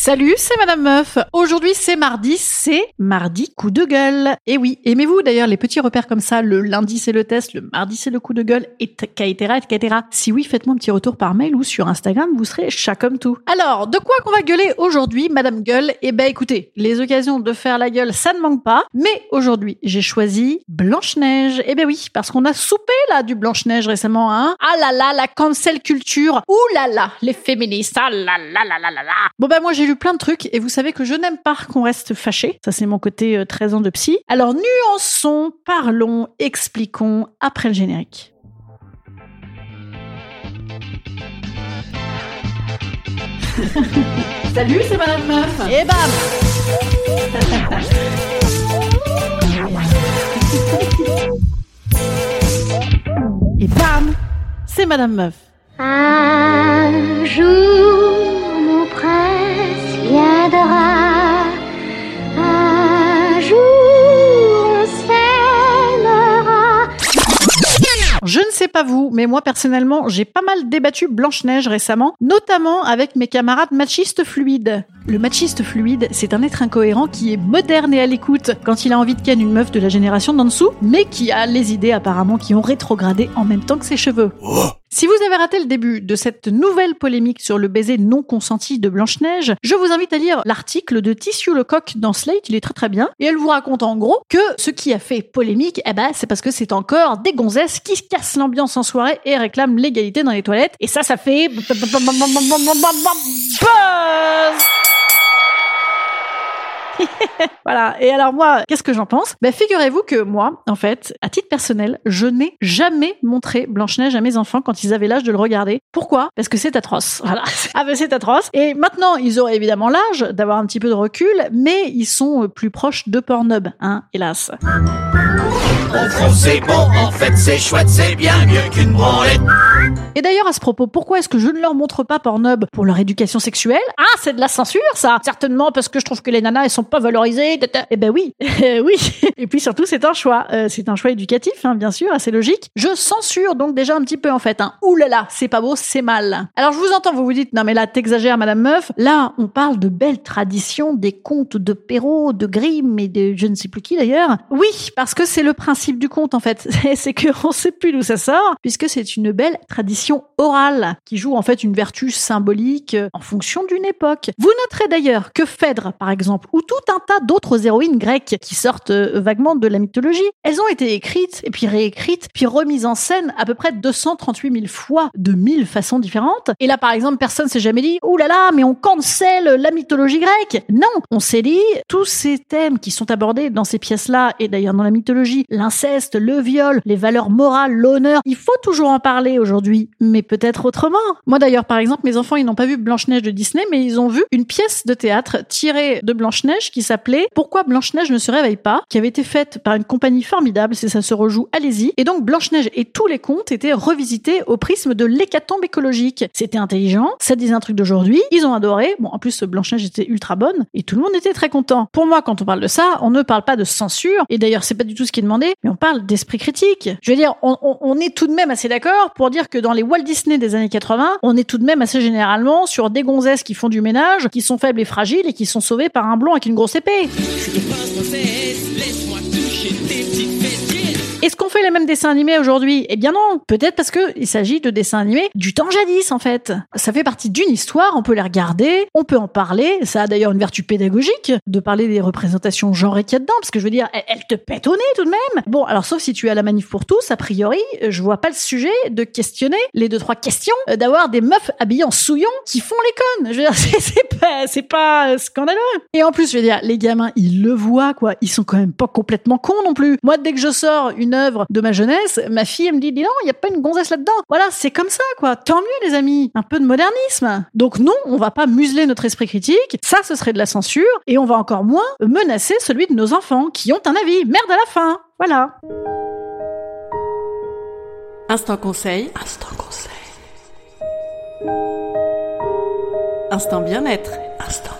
Salut, c'est Madame Meuf. Aujourd'hui, c'est mardi, c'est mardi coup de gueule. Et oui, aimez-vous d'ailleurs les petits repères comme ça Le lundi, c'est le test, le mardi, c'est le coup de gueule, et etc., etc. Si oui, faites-moi un petit retour par mail ou sur Instagram, vous serez chat comme tout. Alors, de quoi qu'on va gueuler aujourd'hui, Madame Gueule? Eh ben, écoutez, les occasions de faire la gueule, ça ne manque pas. Mais aujourd'hui, j'ai choisi Blanche-Neige. Eh ben oui, parce qu'on a soupé là du Blanche-Neige récemment, hein Ah là là, la cancel culture. Ouh là là, les féministes. Ah là là là là là. Bon ben moi, j'ai lu plein de trucs et vous savez que je n'aime pas qu'on reste fâché. Ça, c'est mon côté euh, 13 ans de psy. Alors, nuançons, parlons, expliquons après le générique. Salut, c'est Madame Meuf. Et bam Et bam C'est Madame Meuf. Un jour, vous, mais moi personnellement, j'ai pas mal débattu Blanche-Neige récemment, notamment avec mes camarades machistes fluides. Le machiste fluide, c'est un être incohérent qui est moderne et à l'écoute quand il a envie de ken une meuf de la génération d'en dessous, mais qui a les idées apparemment qui ont rétrogradé en même temps que ses cheveux. Si vous avez raté le début de cette nouvelle polémique sur le baiser non consenti de Blanche-Neige, je vous invite à lire l'article de Tissue Lecoq dans Slate, il est très très bien, et elle vous raconte en gros que ce qui a fait polémique, eh ben, c'est parce que c'est encore des gonzesses qui cassent l'ambiance en soirée et réclament l'égalité dans les toilettes, et ça, ça fait... Voilà. Et alors moi, qu'est-ce que j'en pense? Ben figurez-vous que moi, en fait, à titre personnel, je n'ai jamais montré Blanche-Neige à mes enfants quand ils avaient l'âge de le regarder. Pourquoi? Parce que c'est atroce. Voilà. Ah ben c'est atroce. Et maintenant, ils auraient évidemment l'âge d'avoir un petit peu de recul, mais ils sont euh, plus proches de Pornhub, hein, hélas. Et d'ailleurs, à ce propos, pourquoi est-ce que je ne leur montre pas Pornhub pour leur éducation sexuelle? Ah, c'est de la censure, ça Certainement parce que je trouve que les nanas, elles sont pas valorisées. Eh ben oui, oui. Et puis surtout, c'est un choix. Euh, c'est un choix éducatif, hein, bien sûr, assez logique. Je censure donc déjà un petit peu, en fait. Hein. Ouh là là, c'est pas beau, c'est mal. Alors, je vous entends, vous vous dites, non mais là, t'exagères, Madame Meuf. Là, on parle de belles traditions, des contes de Perrault, de Grimm et de je ne sais plus qui d'ailleurs. Oui, parce que c'est le principe du conte, en fait. c'est que on sait plus d'où ça sort, puisque c'est une belle tradition orale qui joue en fait une vertu symbolique euh, en fonction d'une époque. Vous noterez d'ailleurs que Phèdre, par exemple, ou tout un tas d'autres héroïnes grecques qui sortent euh, vaguement de la mythologie, elles ont été écrites et puis réécrites, puis remises en scène à peu près 238 000 fois de mille façons différentes. Et là, par exemple, personne s'est jamais dit, ouh là là, mais on cancelle la mythologie grecque. Non, on s'est dit, tous ces thèmes qui sont abordés dans ces pièces-là, et d'ailleurs dans la mythologie, l'inceste, le viol, les valeurs morales, l'honneur, il faut toujours en parler aujourd'hui, mais peut-être autrement. Moi d'ailleurs, par exemple, mes enfants, ils n'ont pas vu Blanche-Neige de Disney, mais ils ont vu une pièce de théâtre tirée de Blanche-Neige qui s'appelait Pourquoi Blanche-Neige ne se réveille pas, qui avait été faite par une compagnie formidable, c'est ça se rejoue, allez-y. Et donc Blanche-Neige et tous les contes étaient revisités au prisme de l'hécatombe écologique. C'était intelligent, ça disait un truc d'aujourd'hui, ils ont adoré. Bon, en plus, Blanche-Neige était ultra bonne et tout le monde était très content. Pour moi, quand on parle de ça, on ne parle pas de censure, et d'ailleurs, c'est pas du tout ce qui est demandé, mais on parle d'esprit critique. Je veux dire, on, on- on est tout de même assez d'accord pour dire que dans les Walt Disney des années 80, on est tout de même assez généralement sur des gonzesses qui font du ménage, qui sont faibles et fragiles et qui sont sauvées par un blond avec une grosse épée. Est-ce qu'on fait les mêmes dessins animés aujourd'hui? Eh bien non. Peut-être parce que il s'agit de dessins animés du temps jadis en fait. Ça fait partie d'une histoire, on peut les regarder, on peut en parler. Ça a d'ailleurs une vertu pédagogique de parler des représentations genrées qu'il y a dedans, parce que je veux dire, elle, te pète au nez tout de même. Bon, alors sauf si tu à la manif pour tous, a priori, je vois pas le sujet de questionner les deux trois questions euh, d'avoir des meufs habillées en souillon qui font les connes. Je veux dire, c'est pas, c'est pas scandaleux. Et en plus, je veux dire, les gamins, ils le voient quoi. Ils sont quand même pas complètement cons non plus. Moi, dès que je sors une œuvre de ma jeunesse, ma fille elle me dit, dis non, il y a pas une gonzesse là-dedans. Voilà, c'est comme ça quoi. Tant mieux les amis, un peu de modernisme. Donc non, on va pas museler notre esprit critique. Ça, ce serait de la censure. Et on va encore moins menacer celui de nos enfants qui ont un avis. Merde à la fin. Voilà. Instant conseil. Instant conseil. Instant bien-être. Instant bien-être.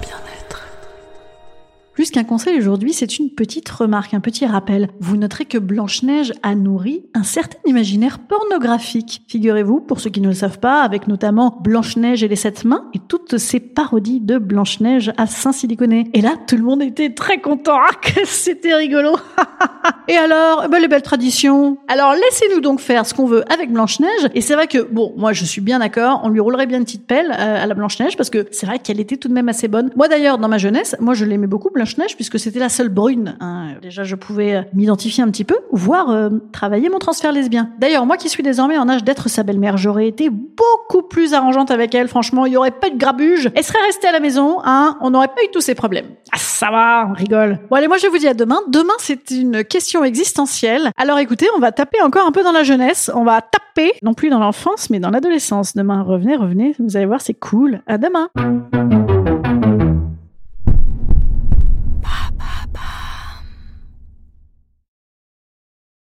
Plus qu'un conseil aujourd'hui, c'est une petite remarque, un petit rappel. Vous noterez que Blanche-Neige a nourri un certain imaginaire pornographique. Figurez-vous, pour ceux qui ne le savent pas, avec notamment Blanche-Neige et les sept mains et toutes ces parodies de Blanche-Neige à Saint-Siliconé. Et là, tout le monde était très content. Ah, que c'était rigolo. et alors, eh ben, les belles traditions. Alors, laissez-nous donc faire ce qu'on veut avec Blanche-Neige. Et c'est vrai que, bon, moi, je suis bien d'accord, on lui roulerait bien une petite pelle euh, à la Blanche-Neige parce que c'est vrai qu'elle était tout de même assez bonne. Moi, d'ailleurs, dans ma jeunesse, moi, je l'aimais beaucoup, Blanche neige puisque c'était la seule brune. Hein. Déjà, je pouvais euh, m'identifier un petit peu, voire euh, travailler mon transfert lesbien. D'ailleurs, moi qui suis désormais en âge d'être sa belle-mère, j'aurais été beaucoup plus arrangeante avec elle. Franchement, il y aurait pas eu de grabuge. Elle serait restée à la maison, hein. On n'aurait pas eu tous ces problèmes. Ah, ça va, on rigole. Bon, allez, moi je vous dis à demain. Demain, c'est une question existentielle. Alors écoutez, on va taper encore un peu dans la jeunesse. On va taper, non plus dans l'enfance, mais dans l'adolescence. Demain, revenez, revenez. Vous allez voir, c'est cool. À demain.